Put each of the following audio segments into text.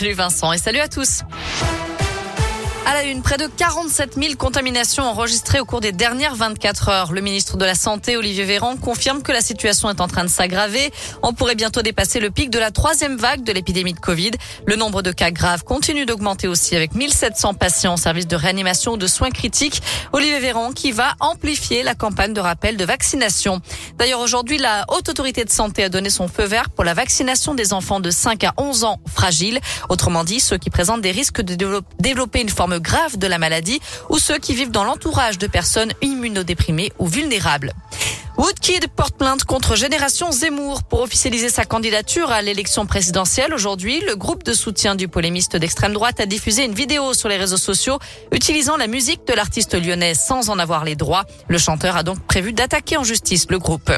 Salut Vincent et salut à tous. À la une, près de 47 000 contaminations enregistrées au cours des dernières 24 heures. Le ministre de la Santé, Olivier Véran, confirme que la situation est en train de s'aggraver. On pourrait bientôt dépasser le pic de la troisième vague de l'épidémie de Covid. Le nombre de cas graves continue d'augmenter aussi avec 1700 patients en service de réanimation ou de soins critiques. Olivier Véran qui va amplifier la campagne de rappel de vaccination. D'ailleurs, aujourd'hui, la Haute Autorité de Santé a donné son feu vert pour la vaccination des enfants de 5 à 11 ans fragiles. Autrement dit, ceux qui présentent des risques de développer une forme grave de la maladie ou ceux qui vivent dans l'entourage de personnes immunodéprimées ou vulnérables. Woodkid porte plainte contre Génération Zemmour pour officialiser sa candidature à l'élection présidentielle. Aujourd'hui, le groupe de soutien du polémiste d'extrême droite a diffusé une vidéo sur les réseaux sociaux utilisant la musique de l'artiste lyonnais sans en avoir les droits. Le chanteur a donc prévu d'attaquer en justice le groupe.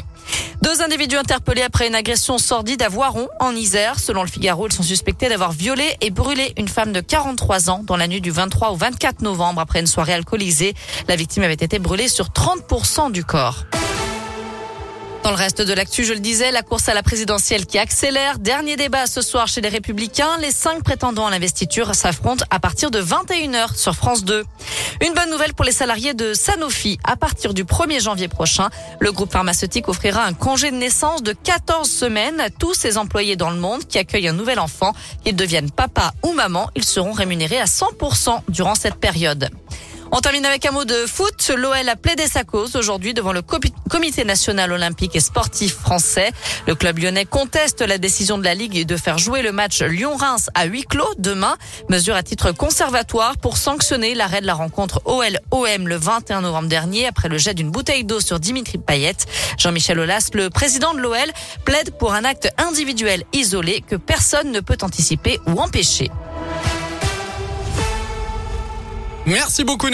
Deux individus interpellés après une agression sordide à Voiron, en Isère. Selon le Figaro, ils sont suspectés d'avoir violé et brûlé une femme de 43 ans dans la nuit du 23 au 24 novembre après une soirée alcoolisée. La victime avait été brûlée sur 30% du corps. Dans le reste de l'actu, je le disais, la course à la présidentielle qui accélère. Dernier débat ce soir chez les Républicains. Les cinq prétendants à l'investiture s'affrontent à partir de 21h sur France 2. Une bonne nouvelle pour les salariés de Sanofi. À partir du 1er janvier prochain, le groupe pharmaceutique offrira un congé de naissance de 14 semaines à tous ses employés dans le monde qui accueillent un nouvel enfant. Qu'ils deviennent papa ou maman, ils seront rémunérés à 100% durant cette période. On termine avec un mot de foot. L'OL a plaidé sa cause aujourd'hui devant le Comité national olympique et sportif français. Le club lyonnais conteste la décision de la Ligue de faire jouer le match Lyon-Reims à huis clos demain. Mesure à titre conservatoire pour sanctionner l'arrêt de la rencontre OL-OM le 21 novembre dernier après le jet d'une bouteille d'eau sur Dimitri Payet. Jean-Michel Aulas, le président de l'OL, plaide pour un acte individuel isolé que personne ne peut anticiper ou empêcher. Merci beaucoup.